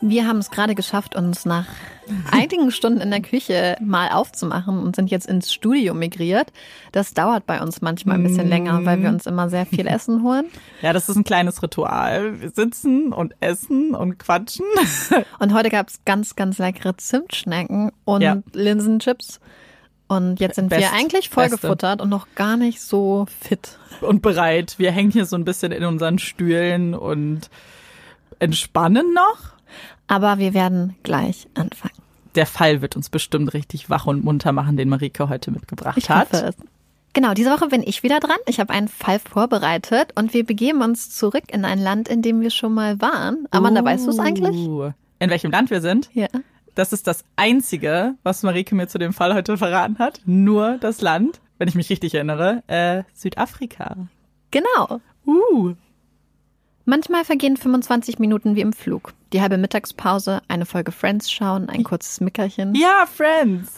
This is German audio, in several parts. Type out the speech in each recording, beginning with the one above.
Wir haben es gerade geschafft, uns nach einigen Stunden in der Küche mal aufzumachen und sind jetzt ins Studio migriert. Das dauert bei uns manchmal ein bisschen länger, weil wir uns immer sehr viel Essen holen. Ja, das ist ein kleines Ritual. Wir sitzen und essen und quatschen. Und heute gab es ganz, ganz leckere Zimtschnecken und ja. Linsenchips. Und jetzt sind Best, wir eigentlich vollgefuttert und noch gar nicht so fit. Und bereit. Wir hängen hier so ein bisschen in unseren Stühlen und entspannen noch. Aber wir werden gleich anfangen. Der Fall wird uns bestimmt richtig wach und munter machen, den Marike heute mitgebracht ich hat. Hoffe es. Genau, diese Woche bin ich wieder dran. Ich habe einen Fall vorbereitet und wir begeben uns zurück in ein Land, in dem wir schon mal waren. Amanda, uh, weißt du es eigentlich? In welchem Land wir sind? Ja. Das ist das Einzige, was Marike mir zu dem Fall heute verraten hat. Nur das Land, wenn ich mich richtig erinnere, äh, Südafrika. Genau. Uh. Manchmal vergehen 25 Minuten wie im Flug. Die halbe Mittagspause, eine Folge Friends schauen, ein kurzes Mickerchen. Ja, Friends!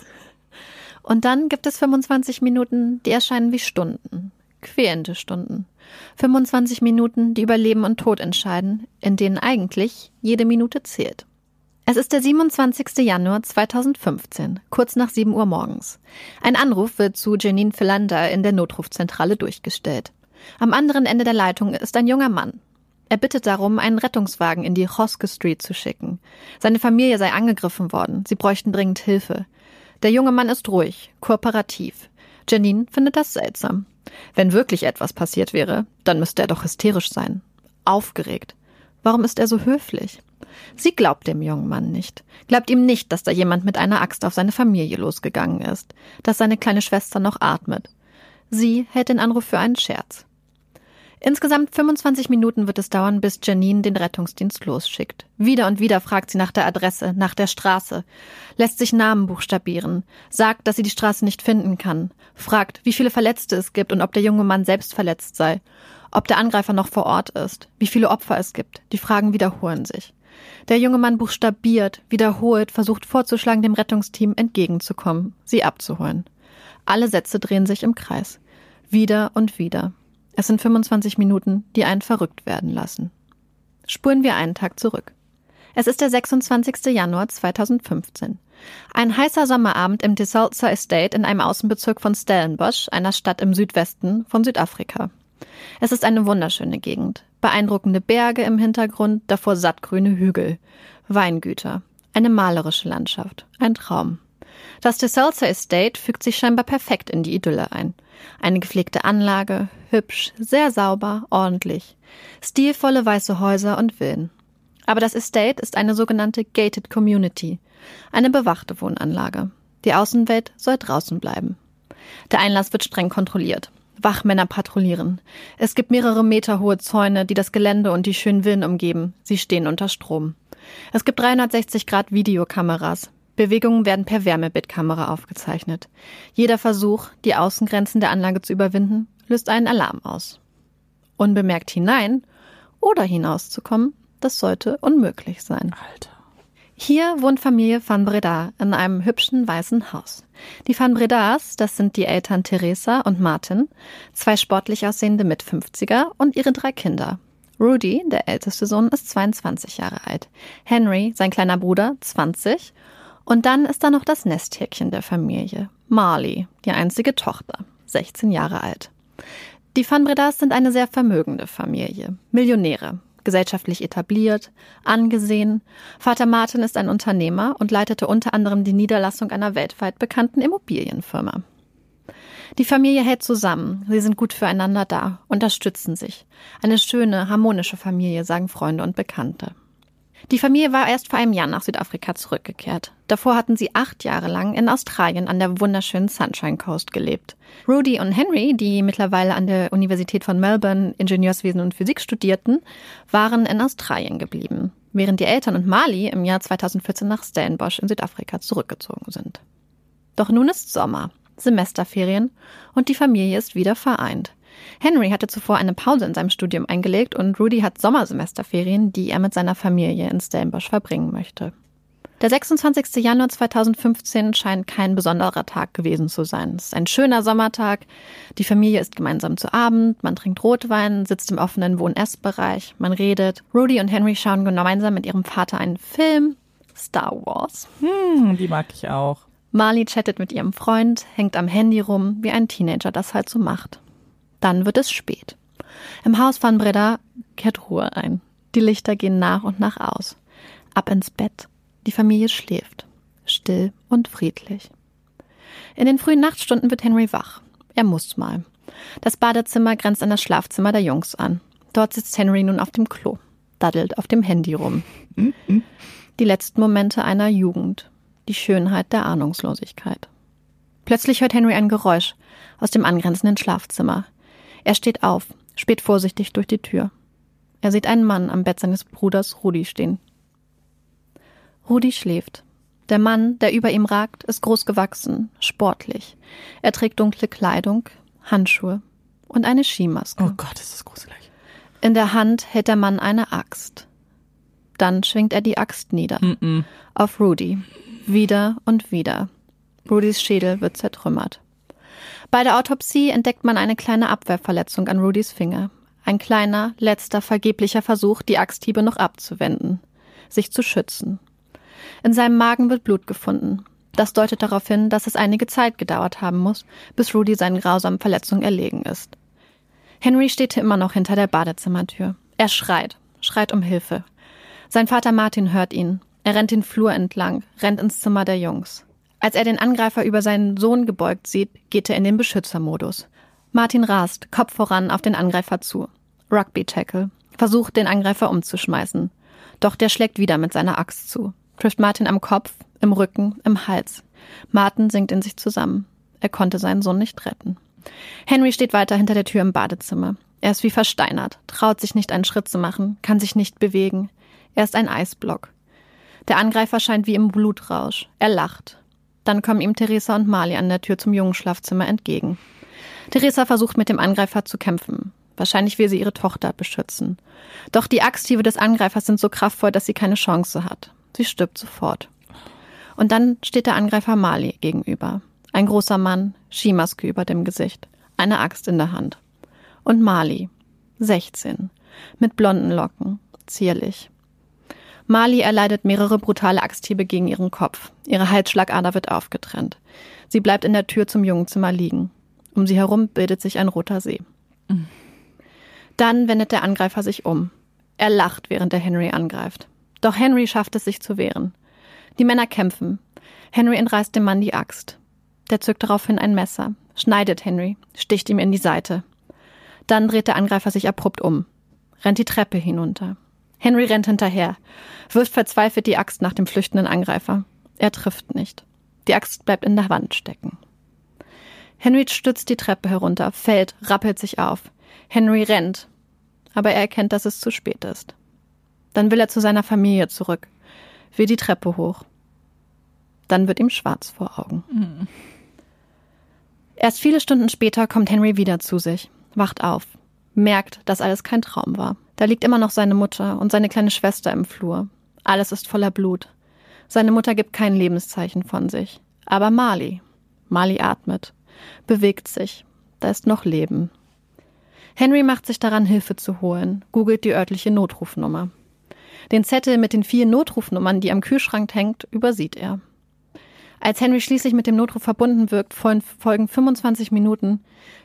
Und dann gibt es 25 Minuten, die erscheinen wie Stunden. Quälende Stunden. 25 Minuten, die über Leben und Tod entscheiden, in denen eigentlich jede Minute zählt. Es ist der 27. Januar 2015, kurz nach 7 Uhr morgens. Ein Anruf wird zu Janine Philander in der Notrufzentrale durchgestellt. Am anderen Ende der Leitung ist ein junger Mann. Er bittet darum, einen Rettungswagen in die Hoske Street zu schicken. Seine Familie sei angegriffen worden. Sie bräuchten dringend Hilfe. Der junge Mann ist ruhig, kooperativ. Janine findet das seltsam. Wenn wirklich etwas passiert wäre, dann müsste er doch hysterisch sein. Aufgeregt. Warum ist er so höflich? Sie glaubt dem jungen Mann nicht. Glaubt ihm nicht, dass da jemand mit einer Axt auf seine Familie losgegangen ist. Dass seine kleine Schwester noch atmet. Sie hält den Anruf für einen Scherz. Insgesamt 25 Minuten wird es dauern, bis Janine den Rettungsdienst losschickt. Wieder und wieder fragt sie nach der Adresse, nach der Straße, lässt sich Namen buchstabieren, sagt, dass sie die Straße nicht finden kann, fragt, wie viele Verletzte es gibt und ob der junge Mann selbst verletzt sei, ob der Angreifer noch vor Ort ist, wie viele Opfer es gibt. Die Fragen wiederholen sich. Der junge Mann buchstabiert, wiederholt, versucht vorzuschlagen, dem Rettungsteam entgegenzukommen, sie abzuholen. Alle Sätze drehen sich im Kreis. Wieder und wieder. Es sind 25 Minuten, die einen verrückt werden lassen. Spuren wir einen Tag zurück. Es ist der 26. Januar 2015. Ein heißer Sommerabend im Desalza Estate in einem Außenbezirk von Stellenbosch, einer Stadt im Südwesten von Südafrika. Es ist eine wunderschöne Gegend. Beeindruckende Berge im Hintergrund, davor sattgrüne Hügel. Weingüter. Eine malerische Landschaft. Ein Traum. Das DeSalza Estate fügt sich scheinbar perfekt in die Idylle ein. Eine gepflegte Anlage, hübsch, sehr sauber, ordentlich. Stilvolle weiße Häuser und Villen. Aber das Estate ist eine sogenannte Gated Community, eine bewachte Wohnanlage. Die Außenwelt soll draußen bleiben. Der Einlass wird streng kontrolliert. Wachmänner patrouillieren. Es gibt mehrere Meter hohe Zäune, die das Gelände und die schönen Villen umgeben. Sie stehen unter Strom. Es gibt 360 Grad Videokameras. Bewegungen werden per Wärmebildkamera aufgezeichnet. Jeder Versuch, die Außengrenzen der Anlage zu überwinden, löst einen Alarm aus. Unbemerkt hinein oder hinauszukommen, das sollte unmöglich sein. Alter. Hier wohnt Familie van Breda in einem hübschen weißen Haus. Die van Bredas, das sind die Eltern Teresa und Martin, zwei sportlich aussehende Mit-50er und ihre drei Kinder. Rudy, der älteste Sohn, ist 22 Jahre alt. Henry, sein kleiner Bruder, 20 und dann ist da noch das Nesthäkchen der Familie, Marley, die einzige Tochter, 16 Jahre alt. Die Van Bredas sind eine sehr vermögende Familie, Millionäre, gesellschaftlich etabliert, angesehen. Vater Martin ist ein Unternehmer und leitete unter anderem die Niederlassung einer weltweit bekannten Immobilienfirma. Die Familie hält zusammen, sie sind gut füreinander da, unterstützen sich. Eine schöne, harmonische Familie, sagen Freunde und Bekannte. Die Familie war erst vor einem Jahr nach Südafrika zurückgekehrt. Davor hatten sie acht Jahre lang in Australien an der wunderschönen Sunshine Coast gelebt. Rudy und Henry, die mittlerweile an der Universität von Melbourne Ingenieurswesen und Physik studierten, waren in Australien geblieben, während die Eltern und Mali im Jahr 2014 nach Stellenbosch in Südafrika zurückgezogen sind. Doch nun ist Sommer, Semesterferien und die Familie ist wieder vereint. Henry hatte zuvor eine Pause in seinem Studium eingelegt und Rudy hat Sommersemesterferien, die er mit seiner Familie in Stellenbosch verbringen möchte. Der 26. Januar 2015 scheint kein besonderer Tag gewesen zu sein. Es ist ein schöner Sommertag. Die Familie isst gemeinsam zu Abend, man trinkt Rotwein, sitzt im offenen Wohn-Ess-Bereich, man redet. Rudy und Henry schauen gemeinsam mit ihrem Vater einen Film, Star Wars. Hm, die mag ich auch. Marley chattet mit ihrem Freund, hängt am Handy rum, wie ein Teenager das halt so macht. Dann wird es spät. Im Haus von Breda kehrt Ruhe ein. Die Lichter gehen nach und nach aus. Ab ins Bett. Die Familie schläft. Still und friedlich. In den frühen Nachtstunden wird Henry wach. Er muss mal. Das Badezimmer grenzt an das Schlafzimmer der Jungs an. Dort sitzt Henry nun auf dem Klo, daddelt auf dem Handy rum. Die letzten Momente einer Jugend. Die Schönheit der Ahnungslosigkeit. Plötzlich hört Henry ein Geräusch aus dem angrenzenden Schlafzimmer. Er steht auf, späht vorsichtig durch die Tür. Er sieht einen Mann am Bett seines Bruders Rudi stehen. Rudi schläft. Der Mann, der über ihm ragt, ist groß gewachsen, sportlich. Er trägt dunkle Kleidung, Handschuhe und eine Skimaske. Oh Gott, ist das gruselig. In der Hand hält der Mann eine Axt. Dann schwingt er die Axt nieder. Mm -mm. Auf Rudy. Wieder und wieder. Rudys Schädel wird zertrümmert. Bei der Autopsie entdeckt man eine kleine Abwehrverletzung an Rudys Finger. Ein kleiner, letzter, vergeblicher Versuch, die Axthiebe noch abzuwenden. Sich zu schützen. In seinem Magen wird Blut gefunden. Das deutet darauf hin, dass es einige Zeit gedauert haben muss, bis Rudy seinen grausamen Verletzungen erlegen ist. Henry steht immer noch hinter der Badezimmertür. Er schreit, schreit um Hilfe. Sein Vater Martin hört ihn. Er rennt den Flur entlang, rennt ins Zimmer der Jungs. Als er den Angreifer über seinen Sohn gebeugt sieht, geht er in den Beschützermodus. Martin rast, Kopf voran, auf den Angreifer zu. Rugby-Tackle. Versucht, den Angreifer umzuschmeißen. Doch der schlägt wieder mit seiner Axt zu. Trifft Martin am Kopf, im Rücken, im Hals. Martin sinkt in sich zusammen. Er konnte seinen Sohn nicht retten. Henry steht weiter hinter der Tür im Badezimmer. Er ist wie versteinert, traut sich nicht einen Schritt zu machen, kann sich nicht bewegen. Er ist ein Eisblock. Der Angreifer scheint wie im Blutrausch. Er lacht. Dann kommen ihm Theresa und Mali an der Tür zum Jungenschlafzimmer entgegen. Theresa versucht mit dem Angreifer zu kämpfen. Wahrscheinlich will sie ihre Tochter beschützen. Doch die Axthiebe des Angreifers sind so kraftvoll, dass sie keine Chance hat. Sie stirbt sofort. Und dann steht der Angreifer Mali gegenüber. Ein großer Mann, Skimaske über dem Gesicht, eine Axt in der Hand. Und Mali, 16, mit blonden Locken, zierlich. Mali erleidet mehrere brutale Axthiebe gegen ihren Kopf. Ihre Halsschlagader wird aufgetrennt. Sie bleibt in der Tür zum Jungenzimmer liegen. Um sie herum bildet sich ein roter See. Dann wendet der Angreifer sich um. Er lacht, während er Henry angreift. Doch Henry schafft es, sich zu wehren. Die Männer kämpfen. Henry entreißt dem Mann die Axt. Der zückt daraufhin ein Messer, schneidet Henry, sticht ihm in die Seite. Dann dreht der Angreifer sich abrupt um, rennt die Treppe hinunter. Henry rennt hinterher, wirft verzweifelt die Axt nach dem flüchtenden Angreifer. Er trifft nicht. Die Axt bleibt in der Wand stecken. Henry stützt die Treppe herunter, fällt, rappelt sich auf. Henry rennt, aber er erkennt, dass es zu spät ist. Dann will er zu seiner Familie zurück, will die Treppe hoch. Dann wird ihm schwarz vor Augen. Mhm. Erst viele Stunden später kommt Henry wieder zu sich, wacht auf, merkt, dass alles kein Traum war. Da liegt immer noch seine Mutter und seine kleine Schwester im Flur. Alles ist voller Blut. Seine Mutter gibt kein Lebenszeichen von sich. Aber Mali. Mali atmet, bewegt sich. Da ist noch Leben. Henry macht sich daran, Hilfe zu holen, googelt die örtliche Notrufnummer. Den Zettel mit den vier Notrufnummern, die am Kühlschrank hängt, übersieht er. Als Henry schließlich mit dem Notruf verbunden wirkt, folgen 25 Minuten,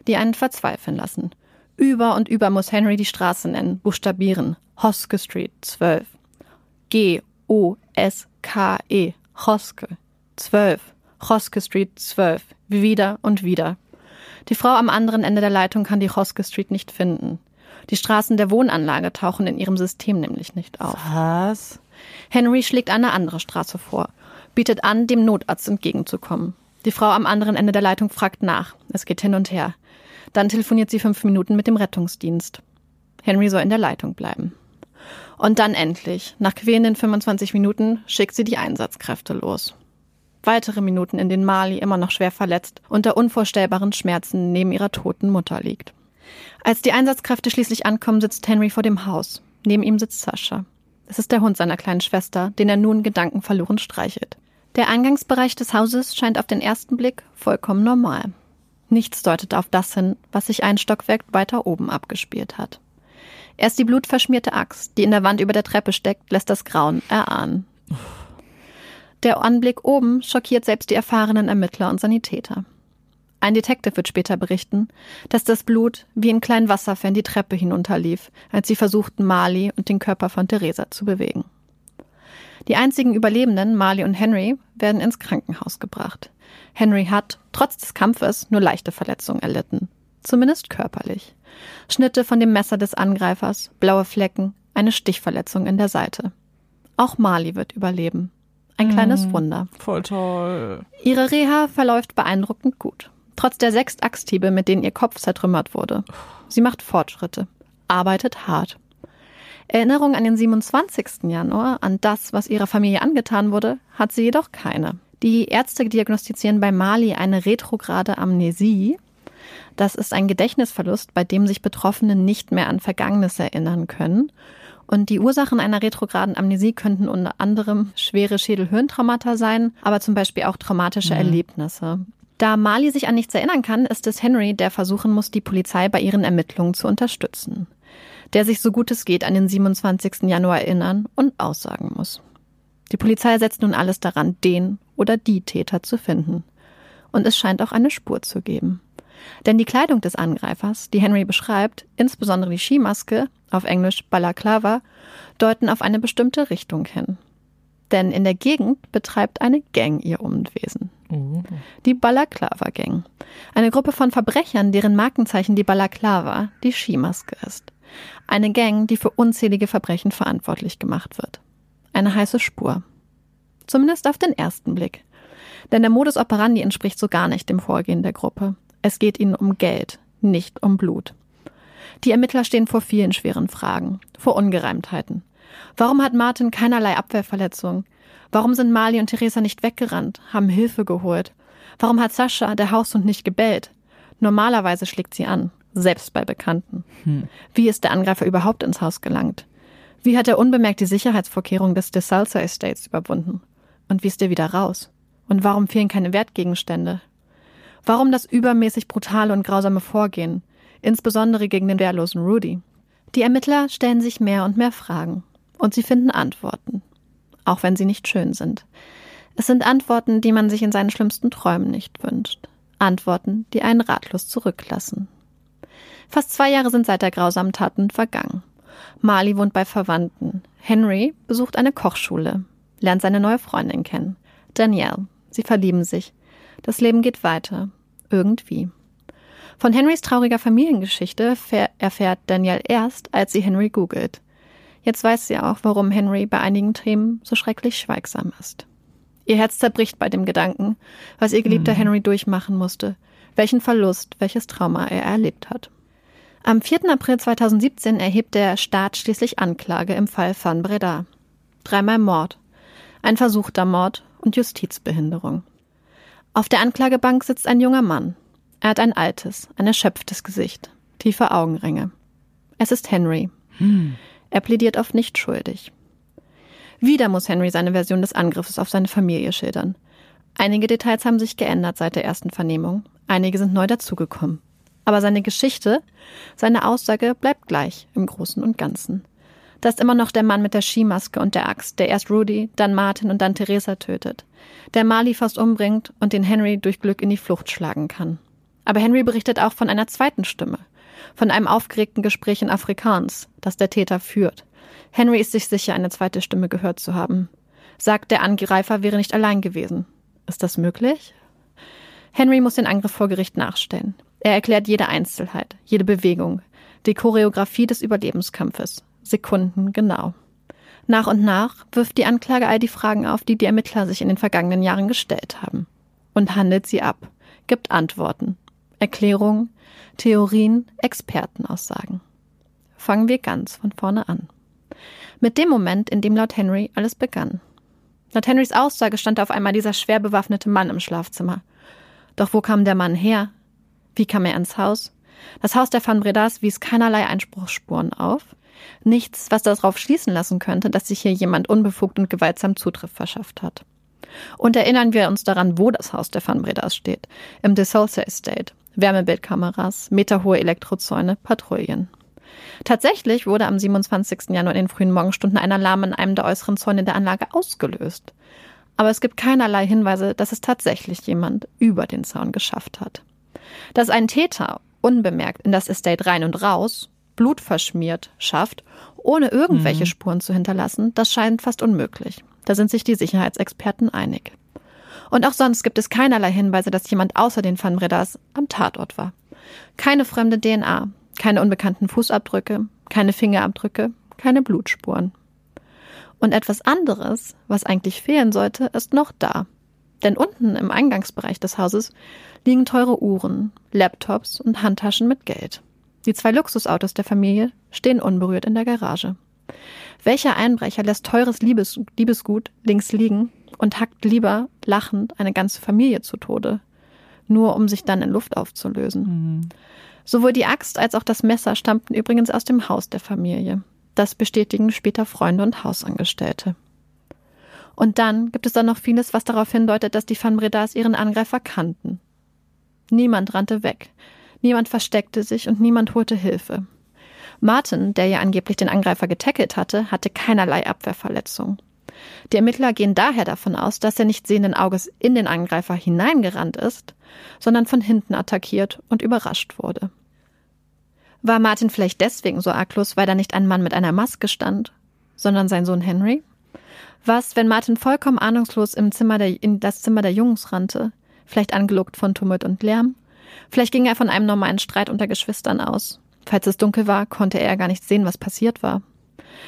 die einen verzweifeln lassen. Über und über muss Henry die Straße nennen, buchstabieren. Hoske Street 12. G-O-S-K-E. Hoske 12. Hoske Street 12. Wieder und wieder. Die Frau am anderen Ende der Leitung kann die Hoske Street nicht finden. Die Straßen der Wohnanlage tauchen in ihrem System nämlich nicht auf. Was? Henry schlägt eine andere Straße vor bietet an, dem Notarzt entgegenzukommen. Die Frau am anderen Ende der Leitung fragt nach. Es geht hin und her. Dann telefoniert sie fünf Minuten mit dem Rettungsdienst. Henry soll in der Leitung bleiben. Und dann endlich, nach quälenden 25 Minuten, schickt sie die Einsatzkräfte los. Weitere Minuten, in denen Marley immer noch schwer verletzt unter unvorstellbaren Schmerzen neben ihrer toten Mutter liegt. Als die Einsatzkräfte schließlich ankommen, sitzt Henry vor dem Haus. Neben ihm sitzt Sascha. Es ist der Hund seiner kleinen Schwester, den er nun gedankenverloren streichelt. Der Eingangsbereich des Hauses scheint auf den ersten Blick vollkommen normal. Nichts deutet auf das hin, was sich ein Stockwerk weiter oben abgespielt hat. Erst die blutverschmierte Axt, die in der Wand über der Treppe steckt, lässt das Grauen erahnen. Der Anblick oben schockiert selbst die erfahrenen Ermittler und Sanitäter. Ein Detective wird später berichten, dass das Blut wie in kleinen Wasserfällen die Treppe hinunterlief, als sie versuchten, Marley und den Körper von Theresa zu bewegen. Die einzigen Überlebenden, Marley und Henry, werden ins Krankenhaus gebracht. Henry hat, trotz des Kampfes, nur leichte Verletzungen erlitten. Zumindest körperlich. Schnitte von dem Messer des Angreifers, blaue Flecken, eine Stichverletzung in der Seite. Auch Marley wird überleben. Ein kleines mm, Wunder. Voll toll. Ihre Reha verläuft beeindruckend gut. Trotz der sechs Axthiebe, mit denen ihr Kopf zertrümmert wurde. Sie macht Fortschritte, arbeitet hart. Erinnerung an den 27. Januar, an das, was ihrer Familie angetan wurde, hat sie jedoch keine. Die Ärzte diagnostizieren bei Mali eine retrograde Amnesie. Das ist ein Gedächtnisverlust, bei dem sich Betroffene nicht mehr an Vergangenes erinnern können. Und die Ursachen einer retrograden Amnesie könnten unter anderem schwere Schädelhirntraumata sein, aber zum Beispiel auch traumatische mhm. Erlebnisse. Da Mali sich an nichts erinnern kann, ist es Henry, der versuchen muss, die Polizei bei ihren Ermittlungen zu unterstützen der sich so gut es geht an den 27. Januar erinnern und aussagen muss. Die Polizei setzt nun alles daran, den oder die Täter zu finden. Und es scheint auch eine Spur zu geben. Denn die Kleidung des Angreifers, die Henry beschreibt, insbesondere die Skimaske, auf Englisch Balaklava, deuten auf eine bestimmte Richtung hin. Denn in der Gegend betreibt eine Gang ihr Unwesen. Mhm. Die Balaklava Gang. Eine Gruppe von Verbrechern, deren Markenzeichen die Balaklava, die Skimaske ist. Eine Gang, die für unzählige Verbrechen verantwortlich gemacht wird. Eine heiße Spur. Zumindest auf den ersten Blick. Denn der Modus operandi entspricht so gar nicht dem Vorgehen der Gruppe. Es geht ihnen um Geld, nicht um Blut. Die Ermittler stehen vor vielen schweren Fragen, vor Ungereimtheiten. Warum hat Martin keinerlei Abwehrverletzung? Warum sind Mali und Theresa nicht weggerannt, haben Hilfe geholt? Warum hat Sascha, der Haushund, nicht gebellt? Normalerweise schlägt sie an, selbst bei Bekannten. Hm. Wie ist der Angreifer überhaupt ins Haus gelangt? Wie hat er unbemerkt die Sicherheitsvorkehrungen des DeSalza Estates überwunden? Und wie ist er wieder raus? Und warum fehlen keine Wertgegenstände? Warum das übermäßig brutale und grausame Vorgehen, insbesondere gegen den wehrlosen Rudy? Die Ermittler stellen sich mehr und mehr Fragen und sie finden Antworten, auch wenn sie nicht schön sind. Es sind Antworten, die man sich in seinen schlimmsten Träumen nicht wünscht. Antworten, die einen ratlos zurücklassen. Fast zwei Jahre sind seit der grausamen Taten vergangen. Marley wohnt bei Verwandten. Henry besucht eine Kochschule, lernt seine neue Freundin kennen. Danielle. Sie verlieben sich. Das Leben geht weiter. Irgendwie. Von Henrys trauriger Familiengeschichte erfährt Danielle erst, als sie Henry googelt. Jetzt weiß sie auch, warum Henry bei einigen Themen so schrecklich schweigsam ist. Ihr Herz zerbricht bei dem Gedanken, was ihr geliebter mhm. Henry durchmachen musste, welchen Verlust, welches Trauma er erlebt hat. Am 4. April 2017 erhebt der Staat schließlich Anklage im Fall van Breda. Dreimal Mord, ein versuchter Mord und Justizbehinderung. Auf der Anklagebank sitzt ein junger Mann. Er hat ein altes, ein erschöpftes Gesicht, tiefe Augenringe. Es ist Henry. Hm. Er plädiert auf nicht schuldig. Wieder muss Henry seine Version des Angriffes auf seine Familie schildern. Einige Details haben sich geändert seit der ersten Vernehmung, einige sind neu dazugekommen. Aber seine Geschichte, seine Aussage bleibt gleich im Großen und Ganzen. Da ist immer noch der Mann mit der Skimaske und der Axt, der erst Rudy, dann Martin und dann Theresa tötet. Der Marley fast umbringt und den Henry durch Glück in die Flucht schlagen kann. Aber Henry berichtet auch von einer zweiten Stimme. Von einem aufgeregten Gespräch in Afrikaans, das der Täter führt. Henry ist sich sicher, eine zweite Stimme gehört zu haben. Sagt, der Angreifer wäre nicht allein gewesen. Ist das möglich? Henry muss den Angriff vor Gericht nachstellen. Er erklärt jede Einzelheit, jede Bewegung, die Choreografie des Überlebenskampfes, Sekunden genau. Nach und nach wirft die Anklage all die Fragen auf, die die Ermittler sich in den vergangenen Jahren gestellt haben. Und handelt sie ab, gibt Antworten, Erklärungen, Theorien, Expertenaussagen. Fangen wir ganz von vorne an. Mit dem Moment, in dem laut Henry alles begann. Laut Henrys Aussage stand auf einmal dieser schwer bewaffnete Mann im Schlafzimmer. Doch wo kam der Mann her? Wie kam er ins Haus? Das Haus der Van Bredas wies keinerlei Einspruchsspuren auf. Nichts, was darauf schließen lassen könnte, dass sich hier jemand unbefugt und gewaltsam Zutritt verschafft hat. Und erinnern wir uns daran, wo das Haus der Van Bredas steht. Im De Sousa Estate. Wärmebildkameras, meterhohe Elektrozäune, Patrouillen. Tatsächlich wurde am 27. Januar in den frühen Morgenstunden ein Alarm in einem der äußeren Zäune der Anlage ausgelöst. Aber es gibt keinerlei Hinweise, dass es tatsächlich jemand über den Zaun geschafft hat. Dass ein Täter unbemerkt in das Estate rein und raus blutverschmiert schafft, ohne irgendwelche mhm. Spuren zu hinterlassen, das scheint fast unmöglich. Da sind sich die Sicherheitsexperten einig. Und auch sonst gibt es keinerlei Hinweise, dass jemand außer den Van Bredas am Tatort war. Keine fremde DNA, keine unbekannten Fußabdrücke, keine Fingerabdrücke, keine Blutspuren. Und etwas anderes, was eigentlich fehlen sollte, ist noch da. Denn unten im Eingangsbereich des Hauses liegen teure Uhren, Laptops und Handtaschen mit Geld. Die zwei Luxusautos der Familie stehen unberührt in der Garage. Welcher Einbrecher lässt teures Liebes Liebesgut links liegen und hackt lieber lachend eine ganze Familie zu Tode, nur um sich dann in Luft aufzulösen? Mhm. Sowohl die Axt als auch das Messer stammten übrigens aus dem Haus der Familie. Das bestätigen später Freunde und Hausangestellte. Und dann gibt es dann noch vieles, was darauf hindeutet, dass die Van Bredas ihren Angreifer kannten. Niemand rannte weg. Niemand versteckte sich und niemand holte Hilfe. Martin, der ja angeblich den Angreifer getackelt hatte, hatte keinerlei Abwehrverletzung. Die Ermittler gehen daher davon aus, dass er nicht sehenden Auges in den Angreifer hineingerannt ist, sondern von hinten attackiert und überrascht wurde. War Martin vielleicht deswegen so arglos, weil da nicht ein Mann mit einer Maske stand, sondern sein Sohn Henry? Was, wenn Martin vollkommen ahnungslos im Zimmer der, in das Zimmer der Jungs rannte, vielleicht angelockt von Tumult und Lärm? Vielleicht ging er von einem normalen Streit unter Geschwistern aus. Falls es dunkel war, konnte er gar nicht sehen, was passiert war.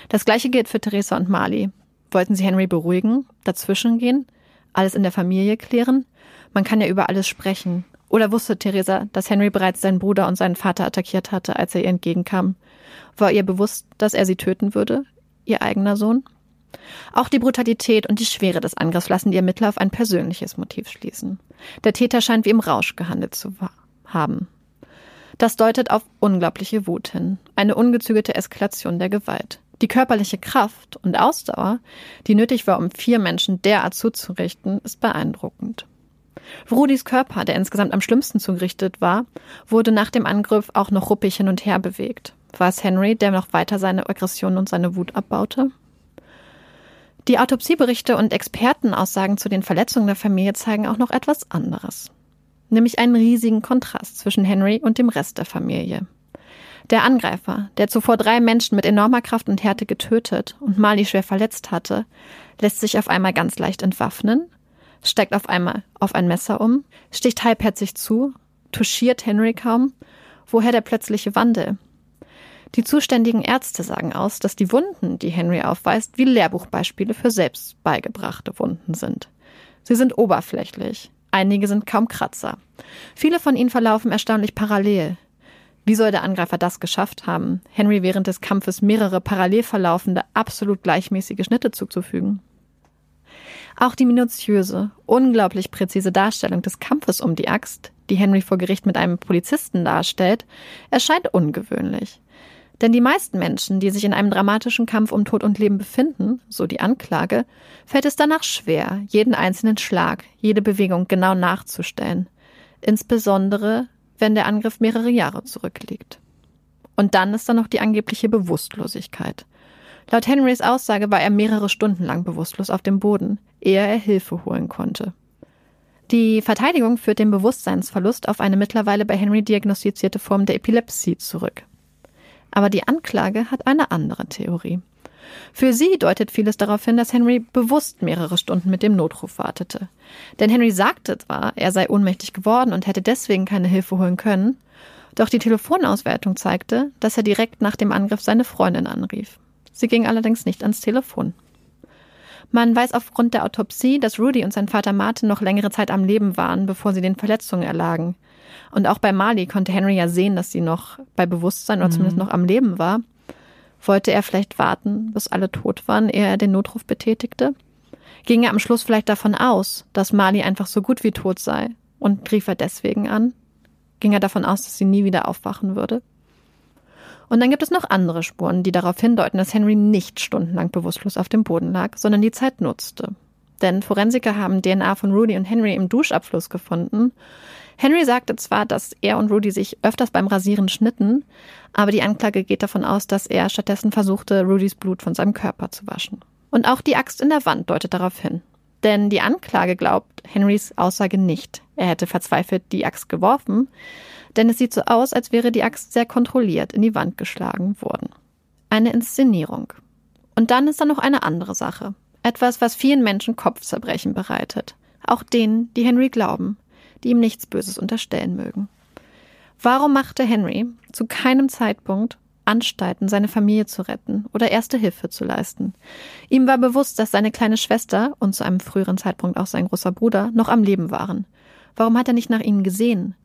Das gleiche gilt für Theresa und Marley. Wollten sie Henry beruhigen, dazwischengehen, alles in der Familie klären? Man kann ja über alles sprechen, oder wusste Theresa, dass Henry bereits seinen Bruder und seinen Vater attackiert hatte, als er ihr entgegenkam? War ihr bewusst, dass er sie töten würde? Ihr eigener Sohn? Auch die Brutalität und die Schwere des Angriffs lassen die Ermittler auf ein persönliches Motiv schließen. Der Täter scheint wie im Rausch gehandelt zu haben. Das deutet auf unglaubliche Wut hin, eine ungezügelte Eskalation der Gewalt. Die körperliche Kraft und Ausdauer, die nötig war, um vier Menschen derart zuzurichten, ist beeindruckend. Rudis Körper, der insgesamt am schlimmsten zugerichtet war, wurde nach dem Angriff auch noch ruppig hin und her bewegt. War es Henry, der noch weiter seine Aggression und seine Wut abbaute? Die Autopsieberichte und Expertenaussagen zu den Verletzungen der Familie zeigen auch noch etwas anderes. Nämlich einen riesigen Kontrast zwischen Henry und dem Rest der Familie. Der Angreifer, der zuvor drei Menschen mit enormer Kraft und Härte getötet und Mali schwer verletzt hatte, lässt sich auf einmal ganz leicht entwaffnen steigt auf einmal auf ein Messer um, sticht halbherzig zu, touchiert Henry kaum. Woher der plötzliche Wandel? Die zuständigen Ärzte sagen aus, dass die Wunden, die Henry aufweist, wie Lehrbuchbeispiele für selbst beigebrachte Wunden sind. Sie sind oberflächlich. Einige sind kaum Kratzer. Viele von ihnen verlaufen erstaunlich parallel. Wie soll der Angreifer das geschafft haben, Henry während des Kampfes mehrere parallel verlaufende, absolut gleichmäßige Schnitte zuzufügen? Auch die minutiöse, unglaublich präzise Darstellung des Kampfes um die Axt, die Henry vor Gericht mit einem Polizisten darstellt, erscheint ungewöhnlich. Denn die meisten Menschen, die sich in einem dramatischen Kampf um Tod und Leben befinden, so die Anklage, fällt es danach schwer, jeden einzelnen Schlag, jede Bewegung genau nachzustellen. Insbesondere, wenn der Angriff mehrere Jahre zurückliegt. Und dann ist da noch die angebliche Bewusstlosigkeit. Laut Henrys Aussage war er mehrere Stunden lang bewusstlos auf dem Boden, ehe er Hilfe holen konnte. Die Verteidigung führt den Bewusstseinsverlust auf eine mittlerweile bei Henry diagnostizierte Form der Epilepsie zurück. Aber die Anklage hat eine andere Theorie. Für sie deutet vieles darauf hin, dass Henry bewusst mehrere Stunden mit dem Notruf wartete. Denn Henry sagte zwar, er sei ohnmächtig geworden und hätte deswegen keine Hilfe holen können, doch die Telefonauswertung zeigte, dass er direkt nach dem Angriff seine Freundin anrief. Sie ging allerdings nicht ans Telefon. Man weiß aufgrund der Autopsie, dass Rudy und sein Vater Martin noch längere Zeit am Leben waren, bevor sie den Verletzungen erlagen. Und auch bei Marley konnte Henry ja sehen, dass sie noch bei Bewusstsein oder mhm. zumindest noch am Leben war. Wollte er vielleicht warten, bis alle tot waren, ehe er den Notruf betätigte? Ging er am Schluss vielleicht davon aus, dass Marley einfach so gut wie tot sei und rief er deswegen an? Ging er davon aus, dass sie nie wieder aufwachen würde? Und dann gibt es noch andere Spuren, die darauf hindeuten, dass Henry nicht stundenlang bewusstlos auf dem Boden lag, sondern die Zeit nutzte. Denn Forensiker haben DNA von Rudy und Henry im Duschabfluss gefunden. Henry sagte zwar, dass er und Rudy sich öfters beim Rasieren schnitten, aber die Anklage geht davon aus, dass er stattdessen versuchte, Rudys Blut von seinem Körper zu waschen. Und auch die Axt in der Wand deutet darauf hin. Denn die Anklage glaubt Henrys Aussage nicht. Er hätte verzweifelt die Axt geworfen, denn es sieht so aus, als wäre die Axt sehr kontrolliert in die Wand geschlagen worden. Eine Inszenierung. Und dann ist da noch eine andere Sache. Etwas, was vielen Menschen Kopfzerbrechen bereitet. Auch denen, die Henry glauben, die ihm nichts Böses unterstellen mögen. Warum machte Henry zu keinem Zeitpunkt Anstalten, seine Familie zu retten oder erste Hilfe zu leisten? Ihm war bewusst, dass seine kleine Schwester und zu einem früheren Zeitpunkt auch sein großer Bruder noch am Leben waren. Warum hat er nicht nach ihnen gesehen?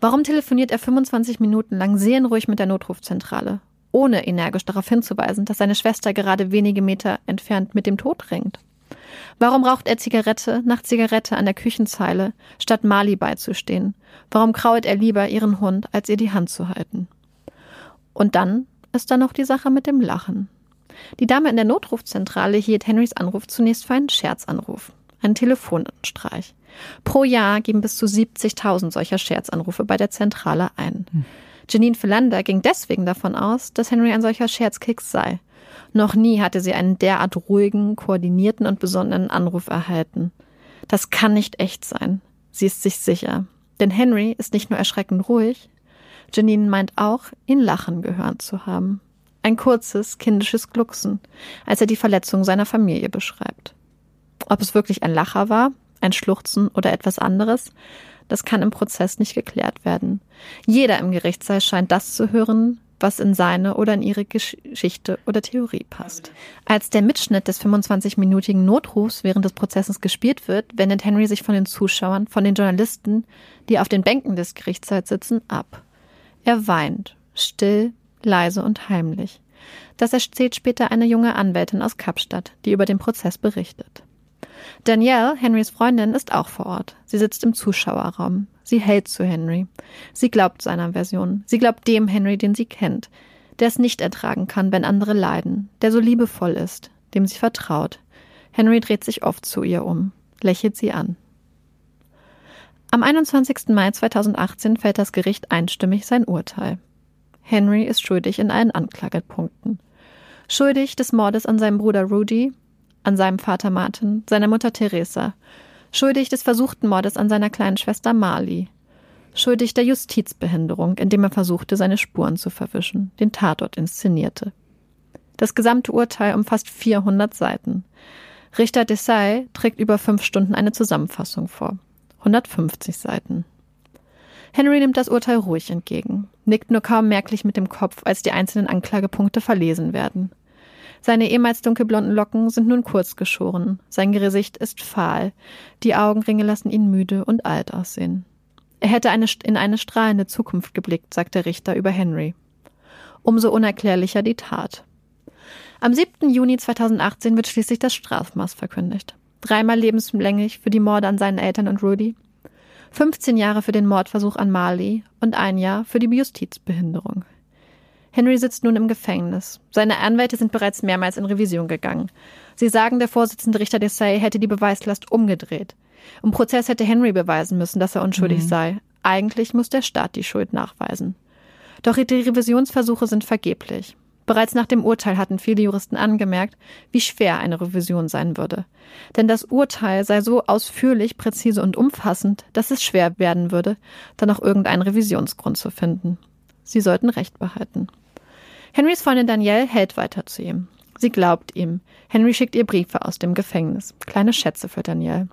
Warum telefoniert er 25 Minuten lang seelenruhig mit der Notrufzentrale, ohne energisch darauf hinzuweisen, dass seine Schwester gerade wenige Meter entfernt mit dem Tod ringt? Warum raucht er Zigarette nach Zigarette an der Küchenzeile, statt Mali beizustehen? Warum krault er lieber ihren Hund, als ihr die Hand zu halten? Und dann ist da noch die Sache mit dem Lachen. Die Dame in der Notrufzentrale hielt Henrys Anruf zunächst für einen Scherzanruf, einen Telefonstreich. Pro Jahr geben bis zu 70.000 solcher Scherzanrufe bei der Zentrale ein. Hm. Janine Philander ging deswegen davon aus, dass Henry ein solcher Scherzkeks sei. Noch nie hatte sie einen derart ruhigen, koordinierten und besonderen Anruf erhalten. Das kann nicht echt sein. Sie ist sich sicher. Denn Henry ist nicht nur erschreckend ruhig, Janine meint auch, ihn lachen gehört zu haben. Ein kurzes, kindisches Glucksen, als er die Verletzung seiner Familie beschreibt. Ob es wirklich ein Lacher war, ein Schluchzen oder etwas anderes, das kann im Prozess nicht geklärt werden. Jeder im Gerichtssaal scheint das zu hören, was in seine oder in ihre Geschichte oder Theorie passt. Als der Mitschnitt des 25-minütigen Notrufs während des Prozesses gespielt wird, wendet Henry sich von den Zuschauern, von den Journalisten, die auf den Bänken des Gerichtssaals sitzen, ab. Er weint, still, leise und heimlich. Das erzählt später eine junge Anwältin aus Kapstadt, die über den Prozess berichtet. Danielle, Henrys Freundin, ist auch vor Ort. Sie sitzt im Zuschauerraum. Sie hält zu Henry. Sie glaubt seiner Version. Sie glaubt dem Henry, den sie kennt, der es nicht ertragen kann, wenn andere leiden, der so liebevoll ist, dem sie vertraut. Henry dreht sich oft zu ihr um, lächelt sie an. Am 21. Mai 2018 fällt das Gericht einstimmig sein Urteil. Henry ist schuldig in allen Anklagepunkten. Schuldig des Mordes an seinem Bruder Rudy, an seinem Vater Martin, seiner Mutter Teresa, schuldig des versuchten Mordes an seiner kleinen Schwester Marley, schuldig der Justizbehinderung, indem er versuchte, seine Spuren zu verwischen, den Tatort inszenierte. Das gesamte Urteil umfasst 400 Seiten. Richter Desai trägt über fünf Stunden eine Zusammenfassung vor. 150 Seiten. Henry nimmt das Urteil ruhig entgegen, nickt nur kaum merklich mit dem Kopf, als die einzelnen Anklagepunkte verlesen werden. Seine ehemals dunkelblonden Locken sind nun kurz geschoren. Sein Gesicht ist fahl. Die Augenringe lassen ihn müde und alt aussehen. Er hätte eine, in eine strahlende Zukunft geblickt, sagt der Richter über Henry. Umso unerklärlicher die Tat. Am 7. Juni 2018 wird schließlich das Strafmaß verkündigt. Dreimal lebenslänglich für die Morde an seinen Eltern und Rudy, 15 Jahre für den Mordversuch an Marley und ein Jahr für die Justizbehinderung. Henry sitzt nun im Gefängnis. Seine Anwälte sind bereits mehrmals in Revision gegangen. Sie sagen, der Vorsitzende Richter Desai hätte die Beweislast umgedreht. Im Prozess hätte Henry beweisen müssen, dass er unschuldig mhm. sei. Eigentlich muss der Staat die Schuld nachweisen. Doch die Revisionsversuche sind vergeblich. Bereits nach dem Urteil hatten viele Juristen angemerkt, wie schwer eine Revision sein würde. Denn das Urteil sei so ausführlich, präzise und umfassend, dass es schwer werden würde, dann auch irgendeinen Revisionsgrund zu finden. Sie sollten Recht behalten. Henrys Freundin Danielle hält weiter zu ihm. Sie glaubt ihm. Henry schickt ihr Briefe aus dem Gefängnis. Kleine Schätze für Danielle.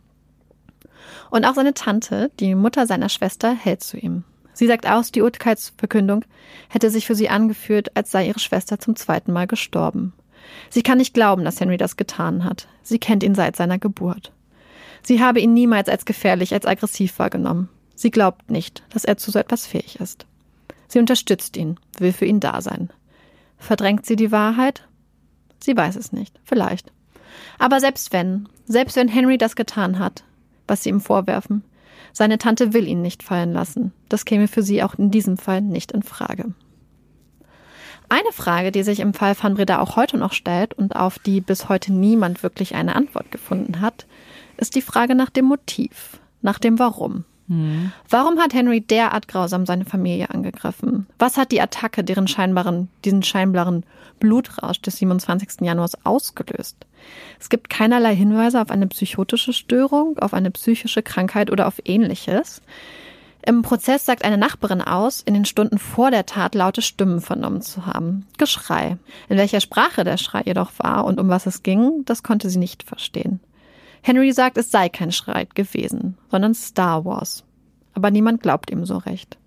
Und auch seine Tante, die Mutter seiner Schwester, hält zu ihm. Sie sagt aus, die Urteilsverkündung hätte sich für sie angefühlt, als sei ihre Schwester zum zweiten Mal gestorben. Sie kann nicht glauben, dass Henry das getan hat. Sie kennt ihn seit seiner Geburt. Sie habe ihn niemals als gefährlich, als aggressiv wahrgenommen. Sie glaubt nicht, dass er zu so etwas fähig ist. Sie unterstützt ihn, will für ihn da sein. Verdrängt sie die Wahrheit? Sie weiß es nicht, vielleicht. Aber selbst wenn, selbst wenn Henry das getan hat, was sie ihm vorwerfen, seine Tante will ihn nicht fallen lassen. Das käme für sie auch in diesem Fall nicht in Frage. Eine Frage, die sich im Fall van Breda auch heute noch stellt und auf die bis heute niemand wirklich eine Antwort gefunden hat, ist die Frage nach dem Motiv, nach dem Warum. Mhm. Warum hat Henry derart grausam seine Familie angegriffen? Was hat die Attacke, deren scheinbaren, diesen scheinbaren Blutrausch des 27. Januars ausgelöst? Es gibt keinerlei Hinweise auf eine psychotische Störung, auf eine psychische Krankheit oder auf ähnliches. Im Prozess sagt eine Nachbarin aus, in den Stunden vor der Tat laute Stimmen vernommen zu haben. Geschrei. In welcher Sprache der Schrei jedoch war und um was es ging, das konnte sie nicht verstehen. Henry sagt, es sei kein Schreit gewesen, sondern Star Wars. Aber niemand glaubt ihm so recht.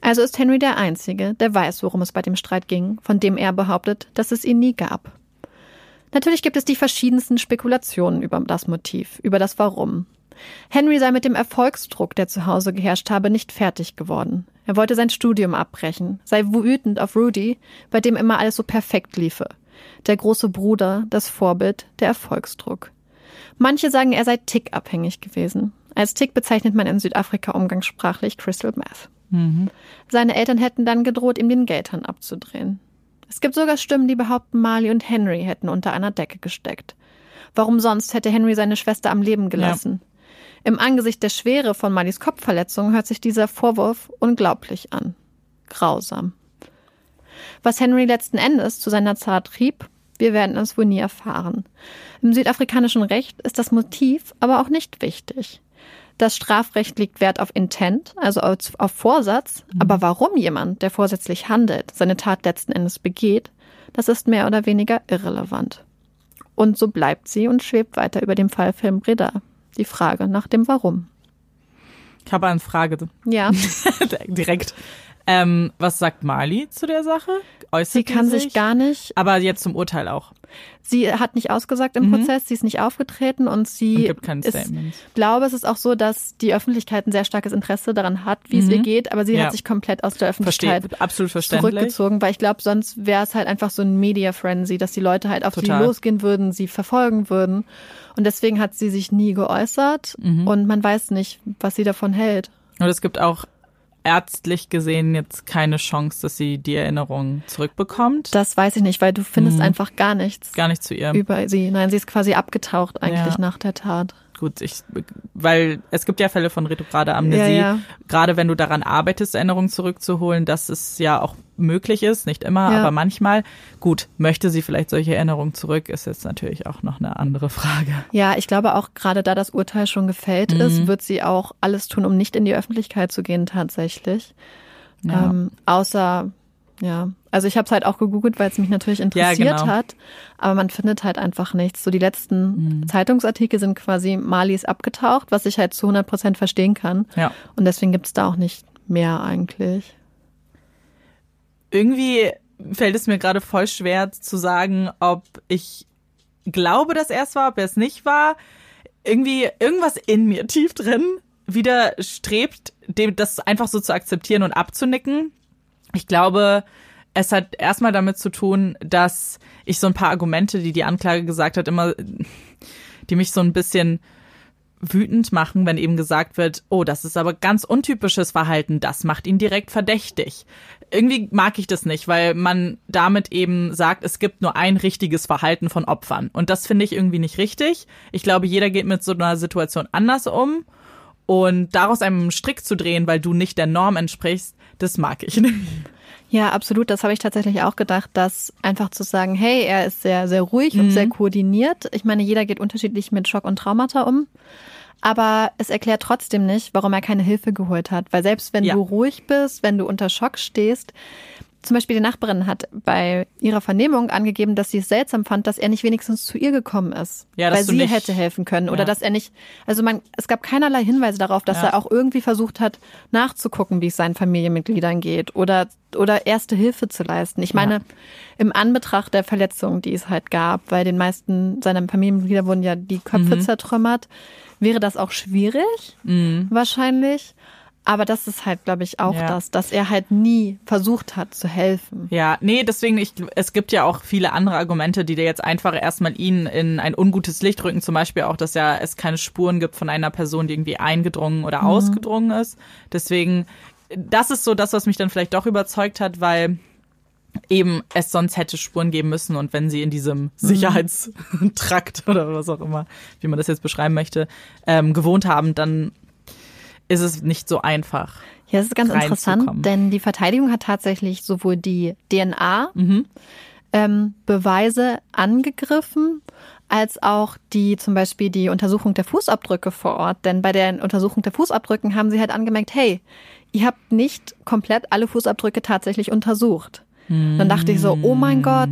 Also ist Henry der Einzige, der weiß, worum es bei dem Streit ging, von dem er behauptet, dass es ihn nie gab. Natürlich gibt es die verschiedensten Spekulationen über das Motiv, über das Warum. Henry sei mit dem Erfolgsdruck, der zu Hause geherrscht habe, nicht fertig geworden. Er wollte sein Studium abbrechen, sei wütend auf Rudy, bei dem immer alles so perfekt liefe. Der große Bruder, das Vorbild, der Erfolgsdruck. Manche sagen, er sei tickabhängig gewesen. Als Tick bezeichnet man in Südafrika umgangssprachlich Crystal Meth. Mhm. Seine Eltern hätten dann gedroht, ihm den Geldhahn abzudrehen. Es gibt sogar Stimmen, die behaupten, Marley und Henry hätten unter einer Decke gesteckt. Warum sonst hätte Henry seine Schwester am Leben gelassen? Ja. Im Angesicht der Schwere von Marleys Kopfverletzung hört sich dieser Vorwurf unglaublich an. Grausam. Was Henry letzten Endes zu seiner Tat trieb, Wir werden es wohl nie erfahren. Im südafrikanischen Recht ist das Motiv aber auch nicht wichtig. Das Strafrecht legt Wert auf Intent, also auf, Vorsatz. Mhm. Aber warum jemand, der vorsätzlich handelt, seine Tat letzten Endes begeht, das ist mehr oder weniger irrelevant. Und so bleibt sie und schwebt weiter über dem Fallfilm Breda. Die Frage nach dem Warum. Ich habe eine Frage. Ja. Direkt. Ähm, was sagt Mali zu der Sache? Äußert sie kann sich? sich gar nicht. Aber jetzt zum Urteil auch. Sie hat nicht ausgesagt im mhm. Prozess, sie ist nicht aufgetreten und sie und gibt keine ist, glaube, es ist auch so, dass die Öffentlichkeit ein sehr starkes Interesse daran hat, wie mhm. es ihr geht, aber sie ja. hat sich komplett aus der Öffentlichkeit Versteht, absolut zurückgezogen, weil ich glaube, sonst wäre es halt einfach so ein Media Frenzy, dass die Leute halt auf Total. sie losgehen würden, sie verfolgen würden und deswegen hat sie sich nie geäußert mhm. und man weiß nicht, was sie davon hält. Und es gibt auch ärztlich gesehen jetzt keine Chance, dass sie die Erinnerung zurückbekommt? Das weiß ich nicht, weil du findest hm. einfach gar nichts. Gar nichts zu ihr. Über sie. Nein, sie ist quasi abgetaucht eigentlich ja. nach der Tat gut, ich, weil es gibt ja Fälle von retrograde Amnesie, ja, ja. gerade wenn du daran arbeitest, Erinnerungen zurückzuholen, dass es ja auch möglich ist, nicht immer, ja. aber manchmal. Gut, möchte sie vielleicht solche Erinnerungen zurück, ist jetzt natürlich auch noch eine andere Frage. Ja, ich glaube auch gerade da das Urteil schon gefällt mhm. ist, wird sie auch alles tun, um nicht in die Öffentlichkeit zu gehen tatsächlich. Ähm, außer ja, also ich habe es halt auch gegoogelt, weil es mich natürlich interessiert ja, genau. hat, aber man findet halt einfach nichts. So die letzten mhm. Zeitungsartikel sind quasi Malis abgetaucht, was ich halt zu 100 Prozent verstehen kann. Ja. Und deswegen gibt es da auch nicht mehr eigentlich. Irgendwie fällt es mir gerade voll schwer zu sagen, ob ich glaube, dass er es war, ob er es nicht war. Irgendwie irgendwas in mir tief drin widerstrebt, dem das einfach so zu akzeptieren und abzunicken ich glaube, es hat erstmal damit zu tun, dass ich so ein paar Argumente, die die Anklage gesagt hat, immer, die mich so ein bisschen wütend machen, wenn eben gesagt wird, oh, das ist aber ganz untypisches Verhalten, das macht ihn direkt verdächtig. Irgendwie mag ich das nicht, weil man damit eben sagt, es gibt nur ein richtiges Verhalten von Opfern. Und das finde ich irgendwie nicht richtig. Ich glaube, jeder geht mit so einer Situation anders um. Und daraus einen Strick zu drehen, weil du nicht der Norm entsprichst, das mag ich. Ja, absolut. Das habe ich tatsächlich auch gedacht, dass einfach zu sagen, hey, er ist sehr, sehr ruhig mhm. und sehr koordiniert. Ich meine, jeder geht unterschiedlich mit Schock und Traumata um. Aber es erklärt trotzdem nicht, warum er keine Hilfe geholt hat. Weil selbst wenn ja. du ruhig bist, wenn du unter Schock stehst, zum Beispiel die Nachbarin hat bei ihrer Vernehmung angegeben, dass sie es seltsam fand, dass er nicht wenigstens zu ihr gekommen ist, ja, weil sie nicht, hätte helfen können ja. oder dass er nicht, also man, es gab keinerlei Hinweise darauf, dass ja. er auch irgendwie versucht hat, nachzugucken, wie es seinen Familienmitgliedern geht oder oder erste Hilfe zu leisten. Ich meine, im Anbetracht der Verletzungen, die es halt gab, weil den meisten seiner Familienmitglieder wurden ja die Köpfe mhm. zertrümmert, wäre das auch schwierig, mhm. wahrscheinlich. Aber das ist halt, glaube ich, auch ja. das, dass er halt nie versucht hat zu helfen. Ja, nee, deswegen, ich, es gibt ja auch viele andere Argumente, die dir jetzt einfach erstmal ihn in ein ungutes Licht rücken. Zum Beispiel auch, dass ja es keine Spuren gibt von einer Person, die irgendwie eingedrungen oder mhm. ausgedrungen ist. Deswegen, das ist so das, was mich dann vielleicht doch überzeugt hat, weil eben es sonst hätte Spuren geben müssen und wenn sie in diesem mhm. Sicherheitstrakt oder was auch immer, wie man das jetzt beschreiben möchte, ähm, gewohnt haben, dann ist es nicht so einfach. Ja, das ist ganz interessant, denn die Verteidigung hat tatsächlich sowohl die DNA mhm. ähm, Beweise angegriffen, als auch die zum Beispiel die Untersuchung der Fußabdrücke vor Ort. Denn bei der Untersuchung der Fußabdrücken haben sie halt angemerkt, hey, ihr habt nicht komplett alle Fußabdrücke tatsächlich untersucht. Dann dachte ich so, oh mein Gott,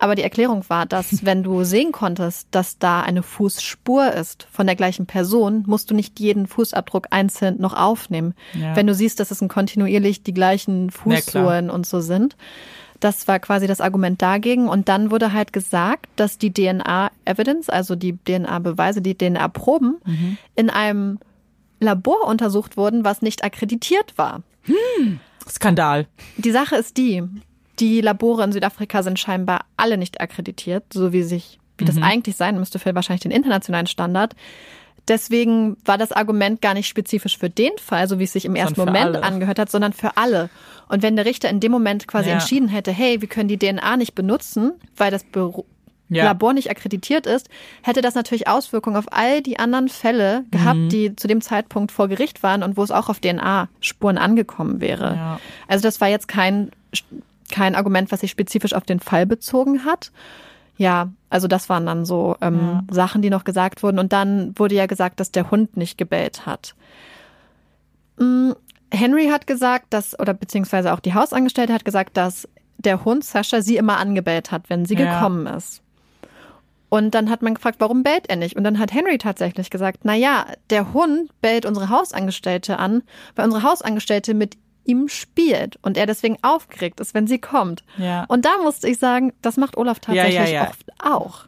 aber die Erklärung war, dass wenn du sehen konntest, dass da eine Fußspur ist von der gleichen Person, musst du nicht jeden Fußabdruck einzeln noch aufnehmen. Ja. Wenn du siehst, dass es kontinuierlich die gleichen Fußsohlen ja, und so sind. Das war quasi das Argument dagegen. Und dann wurde halt gesagt, dass die DNA-Evidence, also die DNA-Beweise, die DNA-Proben, mhm. in einem Labor untersucht wurden, was nicht akkreditiert war. Hm. Skandal. Die Sache ist die, die Labore in Südafrika sind scheinbar alle nicht akkreditiert, so wie sich, wie mhm. das eigentlich sein müsste für wahrscheinlich den internationalen Standard. Deswegen war das Argument gar nicht spezifisch für den Fall, so wie es sich im ersten Moment alle. angehört hat, sondern für alle. Und wenn der Richter in dem Moment quasi ja. entschieden hätte, hey, wir können die DNA nicht benutzen, weil das Büro ja. Labor nicht akkreditiert ist, hätte das natürlich Auswirkungen auf all die anderen Fälle gehabt, mhm. die zu dem Zeitpunkt vor Gericht waren und wo es auch auf DNA-Spuren angekommen wäre. Ja. Also das war jetzt kein kein Argument, was sich spezifisch auf den Fall bezogen hat. Ja, also das waren dann so ähm, Ja. Sachen, die noch gesagt wurden. Und dann wurde ja gesagt, dass der Hund nicht gebellt hat. Mm, Henry hat gesagt, dass, oder beziehungsweise auch die Hausangestellte hat gesagt, dass der Hund Sascha sie immer angebellt hat, wenn sie Ja. gekommen ist. Und dann hat man gefragt, warum bellt er nicht? Und dann hat Henry tatsächlich gesagt, na ja, der Hund bellt unsere Hausangestellte an, weil unsere Hausangestellte mit ihm spielt und er deswegen aufgeregt ist, wenn sie kommt. Ja. Und da musste ich sagen, das macht Olaf Ja, ja, tatsächlich ja. oft auch.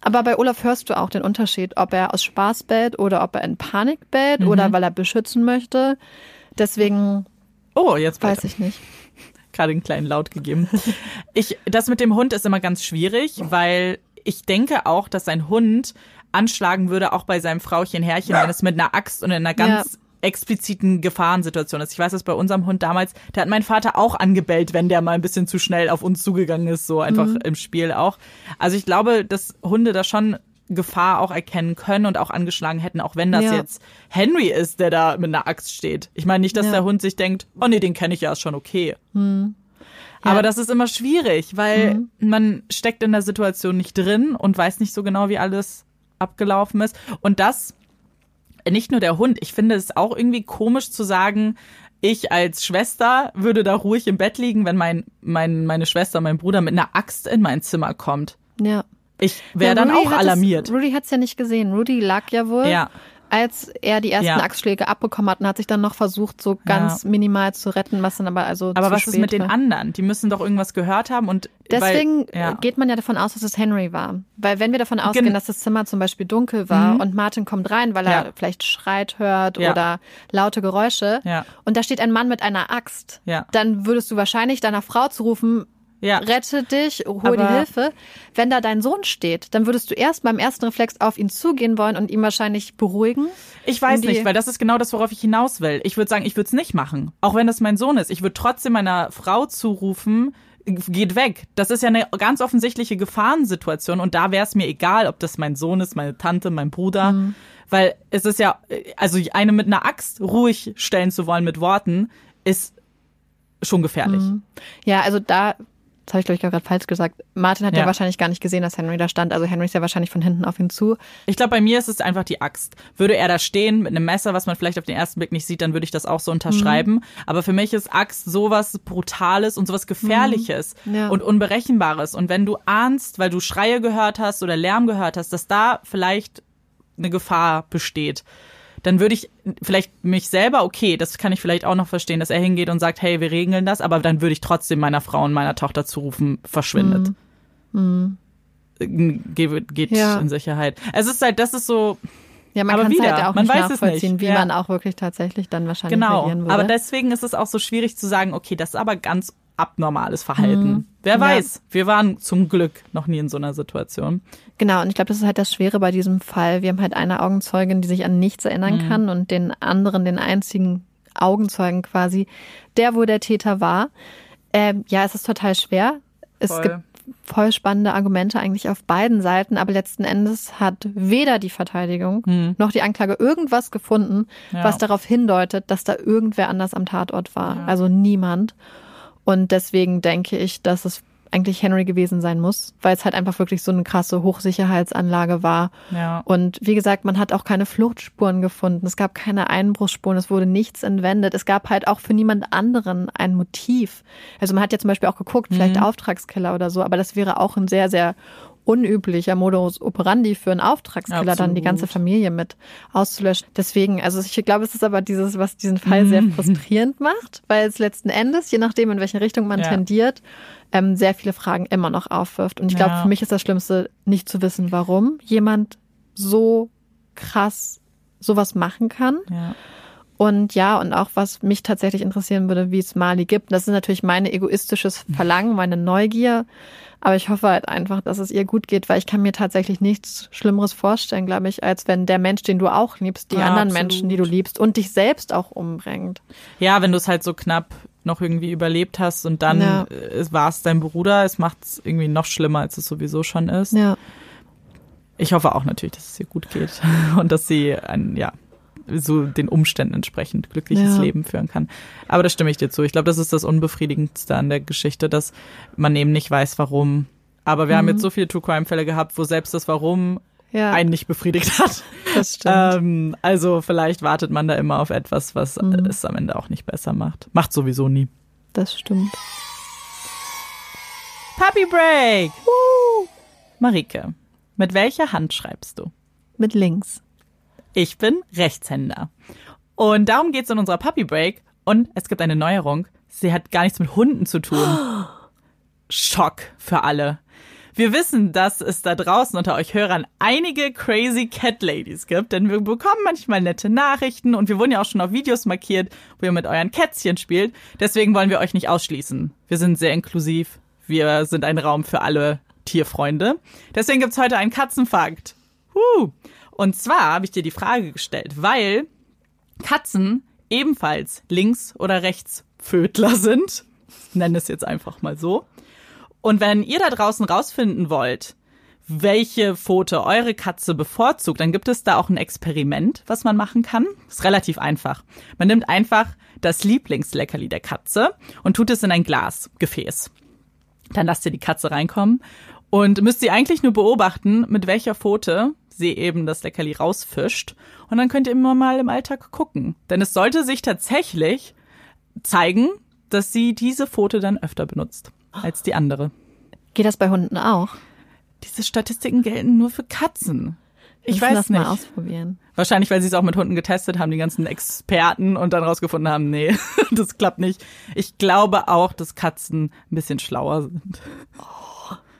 Aber bei Olaf hörst du auch den Unterschied, ob er aus Spaß bellt oder ob er in Panik bellt Mhm. oder weil er beschützen möchte. Deswegen Oh, jetzt weiß ich nicht. gerade einen kleinen Laut gegeben. Ich, das mit dem Hund ist immer ganz schwierig, weil ich denke auch, dass ein Hund anschlagen würde, auch bei seinem Frauchen Herrchen, wenn es mit einer Axt und in einer ganz expliziten Gefahrensituation ist. Ich weiß das bei unserem Hund damals, da hat mein Vater auch angebellt, wenn der mal ein bisschen zu schnell auf uns zugegangen ist, so einfach im Spiel auch. Also ich glaube, dass Hunde da schon Gefahr auch erkennen können und auch angeschlagen hätten, auch wenn das Ja. jetzt Henry ist, der da mit einer Axt steht. Ich meine nicht, dass Ja. der Hund sich denkt, oh nee, den kenne ich ja, ist schon okay. Aber das ist immer schwierig, weil man steckt in der Situation nicht drin und weiß nicht so genau, wie alles abgelaufen ist. Und das, nicht nur der Hund, ich finde es auch irgendwie komisch zu sagen, ich als Schwester würde da ruhig im Bett liegen, wenn mein, mein, meine Schwester, mein Bruder mit einer Axt in mein Zimmer kommt. Ja. Ich wäre Ja, dann auch hat es- alarmiert. Rudy hat es ja nicht gesehen. Rudy lag ja wohl, Ja. Als er die ersten Ja. Axtschläge abbekommen hat und hat sich dann noch versucht, so ganz minimal zu retten, was dann aber also Aber zu was ist mit den war. anderen? Die müssen doch irgendwas gehört haben und Deswegen weil, ja. geht man ja davon aus, dass es Henry war. Weil wenn wir davon ausgehen, Gen- dass das Zimmer zum Beispiel dunkel war und Martin kommt rein, weil er Ja. vielleicht Schreit hört Ja. oder laute Geräusche Ja. und da steht ein Mann mit einer Axt, Ja. dann würdest du wahrscheinlich deiner Frau zurufen, ja. rette dich, hol die Aber- Hilfe. Wenn da dein Sohn steht, dann würdest du erst beim ersten Reflex auf ihn zugehen wollen und ihn wahrscheinlich beruhigen. Ich weiß die- nicht, weil das ist genau das, worauf ich hinaus will. Ich würde sagen, ich würde es nicht machen. Auch wenn das mein Sohn ist. Ich würde trotzdem meiner Frau zurufen, geht weg. Das ist ja eine ganz offensichtliche Gefahrensituation und da wäre es mir egal, ob das mein Sohn ist, meine Tante, mein Bruder. Mhm. Weil es ist ja, also eine mit einer Axt ruhig stellen zu wollen mit Worten, ist schon gefährlich. Mhm. Ja, also da, das habe ich glaube ich gerade falsch gesagt. Martin hat ja. Ja. wahrscheinlich gar nicht gesehen, dass Henry da stand. Also Henry ist ja wahrscheinlich von hinten auf ihn zu. Ich glaube, bei mir ist es einfach die Axt. Würde er da stehen mit einem Messer, was man vielleicht auf den ersten Blick nicht sieht, dann würde ich das auch so unterschreiben. Mhm. Aber für mich ist Axt sowas Brutales und sowas Gefährliches Mhm. Ja. und Unberechenbares. Und wenn du ahnst, weil du Schreie gehört hast oder Lärm gehört hast, dass da vielleicht eine Gefahr besteht, dann würde ich vielleicht mich selber, okay, das kann ich vielleicht auch noch verstehen, dass er hingeht und sagt, hey, wir regeln das, aber dann würde ich trotzdem meiner Frau und meiner Tochter zurufen, verschwindet. Geht, geht Mhm. Ja. in Sicherheit. Es ist halt, das ist so, Ja, man kann es halt auch man nicht weiß es nachvollziehen, nicht. wie Ja. man auch wirklich tatsächlich dann wahrscheinlich genau. würde. Aber deswegen ist es auch so schwierig zu sagen, okay, das ist aber ganz abnormales Verhalten. Wer Mhm. Ja. weiß, wir waren zum Glück noch nie in so einer Situation. Genau, und ich glaube, das ist halt das Schwere bei diesem Fall. Wir haben halt eine Augenzeugin, die sich an nichts erinnern Mhm. kann und den anderen, den einzigen Augenzeugen quasi, der wo der Täter war. Ähm, ja, es ist total schwer. Es Voll. gibt voll spannende Argumente eigentlich auf beiden Seiten, aber letzten Endes hat weder die Verteidigung noch die Anklage irgendwas gefunden, Ja. was darauf hindeutet, dass da irgendwer anders am Tatort war. Also niemand. Und deswegen denke ich, dass es eigentlich Henry gewesen sein muss, weil es halt einfach wirklich so eine krasse Hochsicherheitsanlage war. Ja. Und wie gesagt, man hat auch keine Fluchtspuren gefunden. Es gab keine Einbruchsspuren. Es wurde nichts entwendet. Es gab halt auch für niemand anderen ein Motiv. Also man hat ja zum Beispiel auch geguckt, vielleicht Mhm. Auftragskiller oder so, aber das wäre auch ein sehr, sehr unüblicher Modus operandi für einen Auftragskiller, dann die Absolut. ganze Familie mit auszulöschen. Deswegen, also ich glaube, es ist aber dieses, was diesen Fall sehr Mhm. frustrierend macht, weil es letzten Endes, je nachdem, in welche Richtung man Ja. tendiert, ähm, sehr viele Fragen immer noch aufwirft. Und ich glaube, Ja. für mich ist das Schlimmste, nicht zu wissen, warum jemand so krass sowas machen kann. Ja. Und ja, und auch was mich tatsächlich interessieren würde, wie es Mali gibt. Das ist natürlich mein egoistisches Verlangen, meine Neugier. Aber ich hoffe halt einfach, dass es ihr gut geht, weil ich kann mir tatsächlich nichts Schlimmeres vorstellen, glaube ich, als wenn der Mensch, den du auch liebst, die Ja, anderen absolut. Menschen, die du liebst und dich selbst auch umbringt. Ja, wenn du es halt so knapp noch irgendwie überlebt hast und dann Ja. äh, war es dein Bruder, es macht es irgendwie noch schlimmer, als es sowieso schon ist. Ja. Ich hoffe auch natürlich, dass es ihr gut geht und dass sie ein, ja, so den Umständen entsprechend glückliches Ja. Leben führen kann. Aber da stimme ich dir zu. Ich glaube, das ist das Unbefriedigendste an der Geschichte, dass man eben nicht weiß, warum Aber wir haben jetzt so viele True Crime Fälle gehabt, wo selbst das Warum Ja. einen nicht befriedigt hat. Das stimmt. Ähm, also vielleicht wartet man da immer auf etwas, was Mhm. es am Ende auch nicht besser macht. Macht sowieso nie. Das stimmt. Puppy Break! Woo! Marike, mit welcher Hand schreibst du? Mit links. Ich bin Rechtshänder. Und darum geht's in unserer Puppy Break. Und es gibt eine Neuerung. Sie hat gar nichts mit Hunden zu tun. Schock für alle. Wir wissen, dass es da draußen unter euch Hörern einige crazy Cat Ladies gibt, denn wir bekommen manchmal nette Nachrichten und wir wurden ja auch schon auf Videos markiert, wo ihr mit euren Kätzchen spielt. Deswegen wollen wir euch nicht ausschließen. Wir sind sehr inklusiv. Wir sind ein Raum für alle Tierfreunde. Deswegen gibt's heute einen Katzenfakt. Huh. Und zwar habe ich dir die Frage gestellt, weil Katzen ebenfalls Links- oder Rechtspfödler sind. Ich nenne es jetzt einfach mal so. Und wenn ihr da draußen rausfinden wollt, welche Pfote eure Katze bevorzugt, dann gibt es da auch ein Experiment, was man machen kann. Ist relativ einfach. Man nimmt einfach das Lieblingsleckerli der Katze und tut es in ein Glasgefäß. Dann lasst ihr die Katze reinkommen und müsst sie eigentlich nur beobachten, mit welcher Pfote sie eben das Leckerli rausfischt. Und dann könnt ihr immer mal im Alltag gucken. Denn es sollte sich tatsächlich zeigen, dass sie diese Pfote dann öfter benutzt als die andere. Geht das bei Hunden auch? Diese Statistiken gelten nur für Katzen. Ich müssen weiß das mal nicht. ausprobieren. Wahrscheinlich, weil sie es auch mit Hunden getestet haben, die ganzen Experten und dann rausgefunden haben, nee, das klappt nicht. Ich glaube auch, dass Katzen ein bisschen schlauer sind.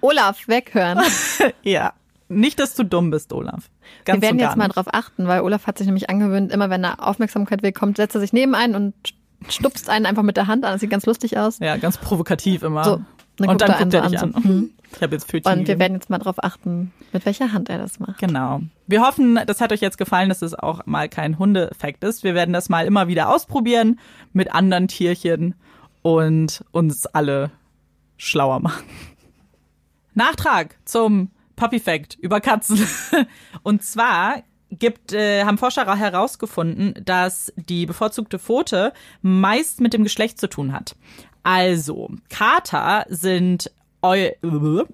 Olaf, weghören. Ja. Nicht, dass du dumm bist, Olaf. Ganz Wir werden jetzt mal nicht. drauf achten, weil Olaf hat sich nämlich angewöhnt, immer wenn er Aufmerksamkeit will, kommt, setzt er sich neben einen und stupst einen einfach mit der Hand an. Das sieht ganz lustig aus. Ja, ganz provokativ immer. So, dann und guckt dann guckt er dich an. an, so, hm. Ich habe jetzt Pfötchen Und wir gegeben. werden jetzt mal drauf achten, mit welcher Hand er das macht. Genau. Wir hoffen, das hat euch jetzt gefallen, dass es auch mal kein Hundeeffekt ist. Wir werden das mal immer wieder ausprobieren mit anderen Tierchen und uns alle schlauer machen. Nachtrag zum Puppy Fact über Katzen. Und zwar gibt, äh, haben Forscher herausgefunden, dass die bevorzugte Pfote meist mit dem Geschlecht zu tun hat. Also, Kater sind eu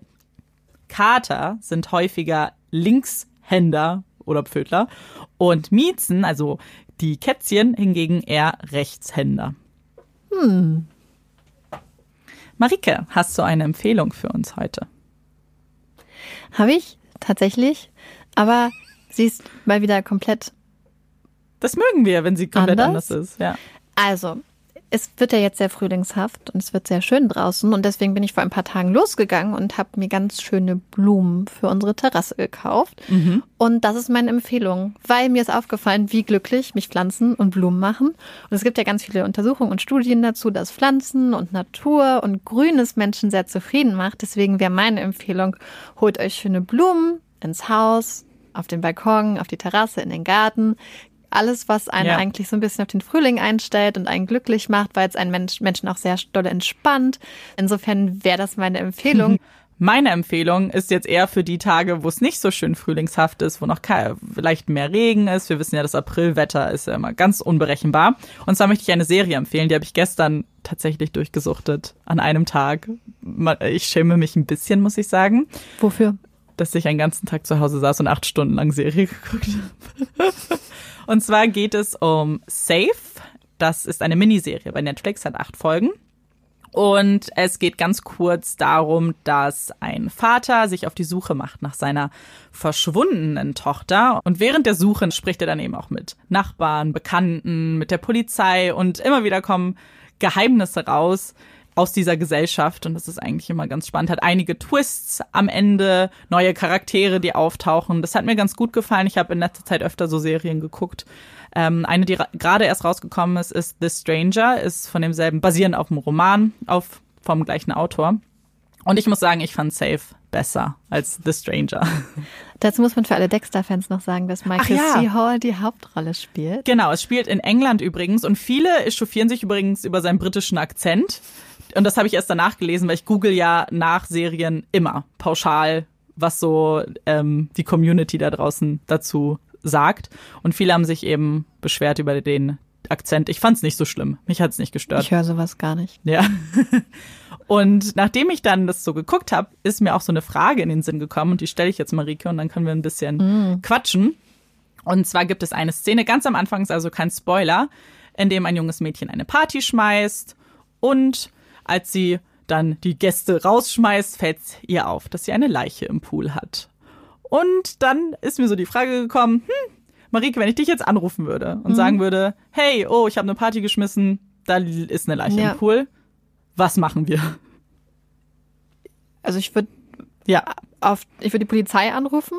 Kater sind häufiger Linkshänder oder Pfödler und Miezen, also die Kätzchen, hingegen eher Rechtshänder. Hm. Marike, hast du eine Empfehlung für uns heute? Habe ich tatsächlich, aber sie ist mal wieder komplett. Das mögen wir, wenn sie komplett Anders? anders, ist. Ja. Also, es wird ja jetzt sehr frühlingshaft und es wird sehr schön draußen und deswegen bin ich vor ein paar Tagen losgegangen und habe mir ganz schöne Blumen für unsere Terrasse gekauft. Und das ist meine Empfehlung, weil mir ist aufgefallen, wie glücklich mich Pflanzen und Blumen machen. Und es gibt ja ganz viele Untersuchungen und Studien dazu, dass Pflanzen und Natur und Grünes Menschen sehr zufrieden macht. Deswegen wäre meine Empfehlung, holt euch schöne Blumen ins Haus, auf den Balkon, auf die Terrasse, in den Garten. Alles, was einen Ja. eigentlich so ein bisschen auf den Frühling einstellt und einen glücklich macht, weil es einen Mensch, Menschen auch sehr doll entspannt. Insofern wäre das meine Empfehlung. Meine Empfehlung ist jetzt eher für die Tage, wo es nicht so schön frühlingshaft ist, wo noch vielleicht mehr Regen ist. Wir wissen ja, das Aprilwetter ist ja immer ganz unberechenbar. Und zwar möchte ich eine Serie empfehlen, die habe ich gestern tatsächlich durchgesuchtet an einem Tag. Ich schäme mich ein bisschen, muss ich sagen, Wofür? dass ich einen ganzen Tag zu Hause saß und acht Stunden lang Serie geguckt habe. Und zwar geht es um Safe. Das ist eine Miniserie bei Netflix, hat acht Folgen. Und es geht ganz kurz darum, dass ein Vater sich auf die Suche macht nach seiner verschwundenen Tochter. Und während der Suche spricht er dann eben auch mit Nachbarn, Bekannten, mit der Polizei und immer wieder kommen Geheimnisse raus aus dieser Gesellschaft. Und das ist eigentlich immer ganz spannend. Hat einige Twists am Ende, neue Charaktere, die auftauchen. Das hat mir ganz gut gefallen. Ich habe in letzter Zeit öfter so Serien geguckt. Ähm, eine, die ra- gerade erst rausgekommen ist, ist The Stranger, ist von demselben, basierend auf einem Roman, auf, vom gleichen Autor. Und ich muss sagen, ich fand Safe besser als The Stranger. Dazu muss man für alle Dexter-Fans noch sagen, dass Michael ja. C. Hall die Hauptrolle spielt. Genau, es spielt in England übrigens und viele echauffieren sich übrigens über seinen britischen Akzent. Und das habe ich erst danach gelesen, weil ich google ja nach Serien immer pauschal, was so ähm, die Community da draußen dazu sagt. Und viele haben sich eben beschwert über den Akzent. Ich fand's nicht so schlimm. Mich hat's nicht gestört. Ich höre sowas gar nicht. Ja. Und nachdem ich dann das so geguckt habe, ist mir auch so eine Frage in den Sinn gekommen und die stelle ich jetzt Marike und dann können wir ein bisschen Mm. quatschen. Und zwar gibt es eine Szene ganz am Anfang, ist also kein Spoiler, in dem ein junges Mädchen eine Party schmeißt und als sie dann die Gäste rausschmeißt, fällt ihr auf, dass sie eine Leiche im Pool hat. Und dann ist mir so die Frage gekommen, hm, Marike, wenn ich dich jetzt anrufen würde und sagen würde, hey, oh, ich habe eine Party geschmissen, da ist eine Leiche Ja. im Pool, was machen wir? Also ich würde Ja, auf, ich würde die Polizei anrufen.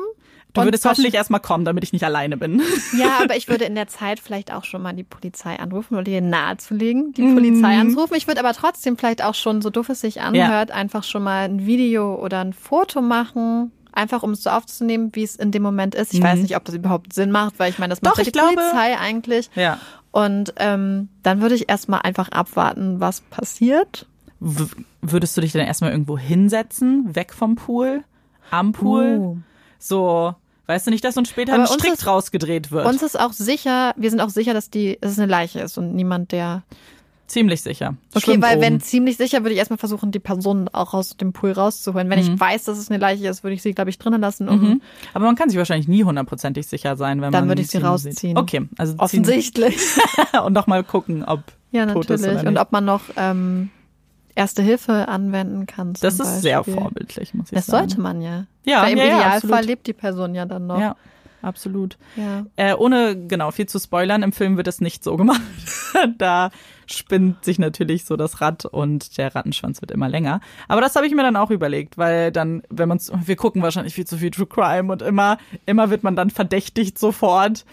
Du und würdest hoffentlich erstmal kommen, damit ich nicht alleine bin. Ja, aber ich würde in der Zeit vielleicht auch schon mal die Polizei anrufen oder ihr nahezulegen, die Polizei anrufen. Ich würde aber trotzdem vielleicht auch schon, so doof es sich anhört, einfach schon mal ein Video oder ein Foto machen. Einfach um es so aufzunehmen, wie es in dem Moment ist. Ich weiß nicht, ob das überhaupt Sinn macht, weil ich meine, das macht ja die glaube- Polizei eigentlich. Ja. Und ähm, dann würde ich erstmal einfach abwarten, was passiert. W würdest du dich dann erstmal irgendwo hinsetzen, weg vom Pool, am Pool? Uh. So, weißt du nicht, dass uns später Aber ein Strick ist- rausgedreht wird? Uns ist auch sicher, wir sind auch sicher, dass die, dass es eine Leiche ist und niemand, der. Ziemlich sicher. Okay, Schwimmt weil wenn oben. ziemlich sicher, würde ich erstmal versuchen, die Person auch aus dem Pool rauszuholen. Wenn Mhm. ich weiß, dass es eine Leiche ist, würde ich sie, glaube ich, drinnen lassen. Mhm. Aber man kann sich wahrscheinlich nie hundertprozentig sicher sein, wenn Dann man würde ich sie sieht. rausziehen. Okay, also Offensichtlich. und nochmal gucken, ob ja, tot ist natürlich. Und ob man noch ähm, Erste Hilfe anwenden kann. Zum Das ist sehr Beispiel. vorbildlich, muss ich Das sagen. sollte man ja. Ja, Weil im ja, ja, Idealfall absolut. lebt die Person ja dann noch. Ja, absolut. Ja. Äh, ohne genau viel zu spoilern, im Film wird es nicht so gemacht. da spinnt sich natürlich so das Rad und der Rattenschwanz wird immer länger. Aber das habe ich mir dann auch überlegt, weil dann, wenn man wir gucken wahrscheinlich viel zu viel True Crime und immer, immer wird man dann verdächtigt sofort.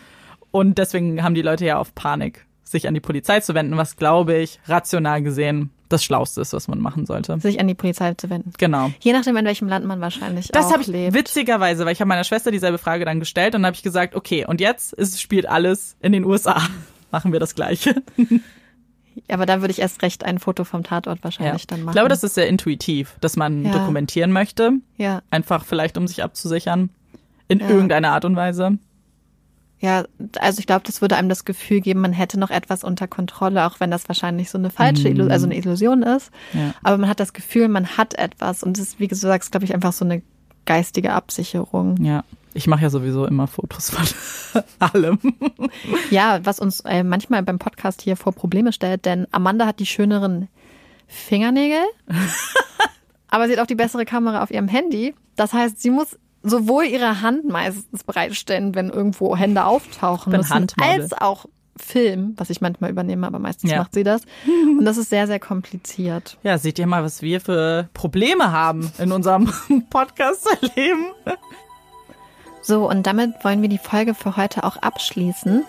Und deswegen haben die Leute ja auf Panik, sich an die Polizei zu wenden, was glaube ich, rational gesehen, das Schlauste ist, was man machen sollte. Sich an die Polizei zu wenden. Genau. Je nachdem, in welchem Land man wahrscheinlich Das auch habe ich lebt. witzigerweise, weil ich habe meiner Schwester dieselbe Frage dann gestellt und habe ich gesagt, okay, und jetzt ist, spielt alles in den USA. Machen wir das Gleiche. Aber da würde ich erst recht ein Foto vom Tatort Ja. wahrscheinlich dann machen. Ich glaube, das ist sehr intuitiv, dass man Ja. dokumentieren möchte, ja. einfach vielleicht um sich abzusichern, in Ja. irgendeiner Art und Weise. Ja, also ich glaube, das würde einem das Gefühl geben, man hätte noch etwas unter Kontrolle, auch wenn das wahrscheinlich so eine falsche, Illu also eine Illusion ist. Mhm. Ja. Aber man hat das Gefühl, man hat etwas und das ist, wie du sagst, glaube ich, einfach so eine geistige Absicherung. Ja, ich mache ja sowieso immer Fotos von allem. Ja, was uns äh, manchmal beim Podcast hier vor Probleme stellt, denn Amanda hat die schöneren Fingernägel, aber sie hat auch die bessere Kamera auf ihrem Handy. Das heißt, sie muss sowohl ihre Hand meistens bereitstellen, wenn irgendwo Hände auftauchen müssen, Handmodel. als auch Film, was ich manchmal übernehme, aber meistens Ja. macht sie das. Und das ist sehr, sehr kompliziert. Ja, seht ihr mal, was wir für Probleme haben in unserem Podcast-Leben. So, und damit wollen wir die Folge für heute auch abschließen.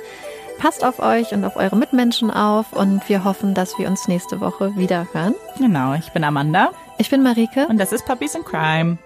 Passt auf euch und auf eure Mitmenschen auf und wir hoffen, dass wir uns nächste Woche wieder hören. Genau, ich bin Amanda Ich bin Marike. und das ist Puppies in Crime.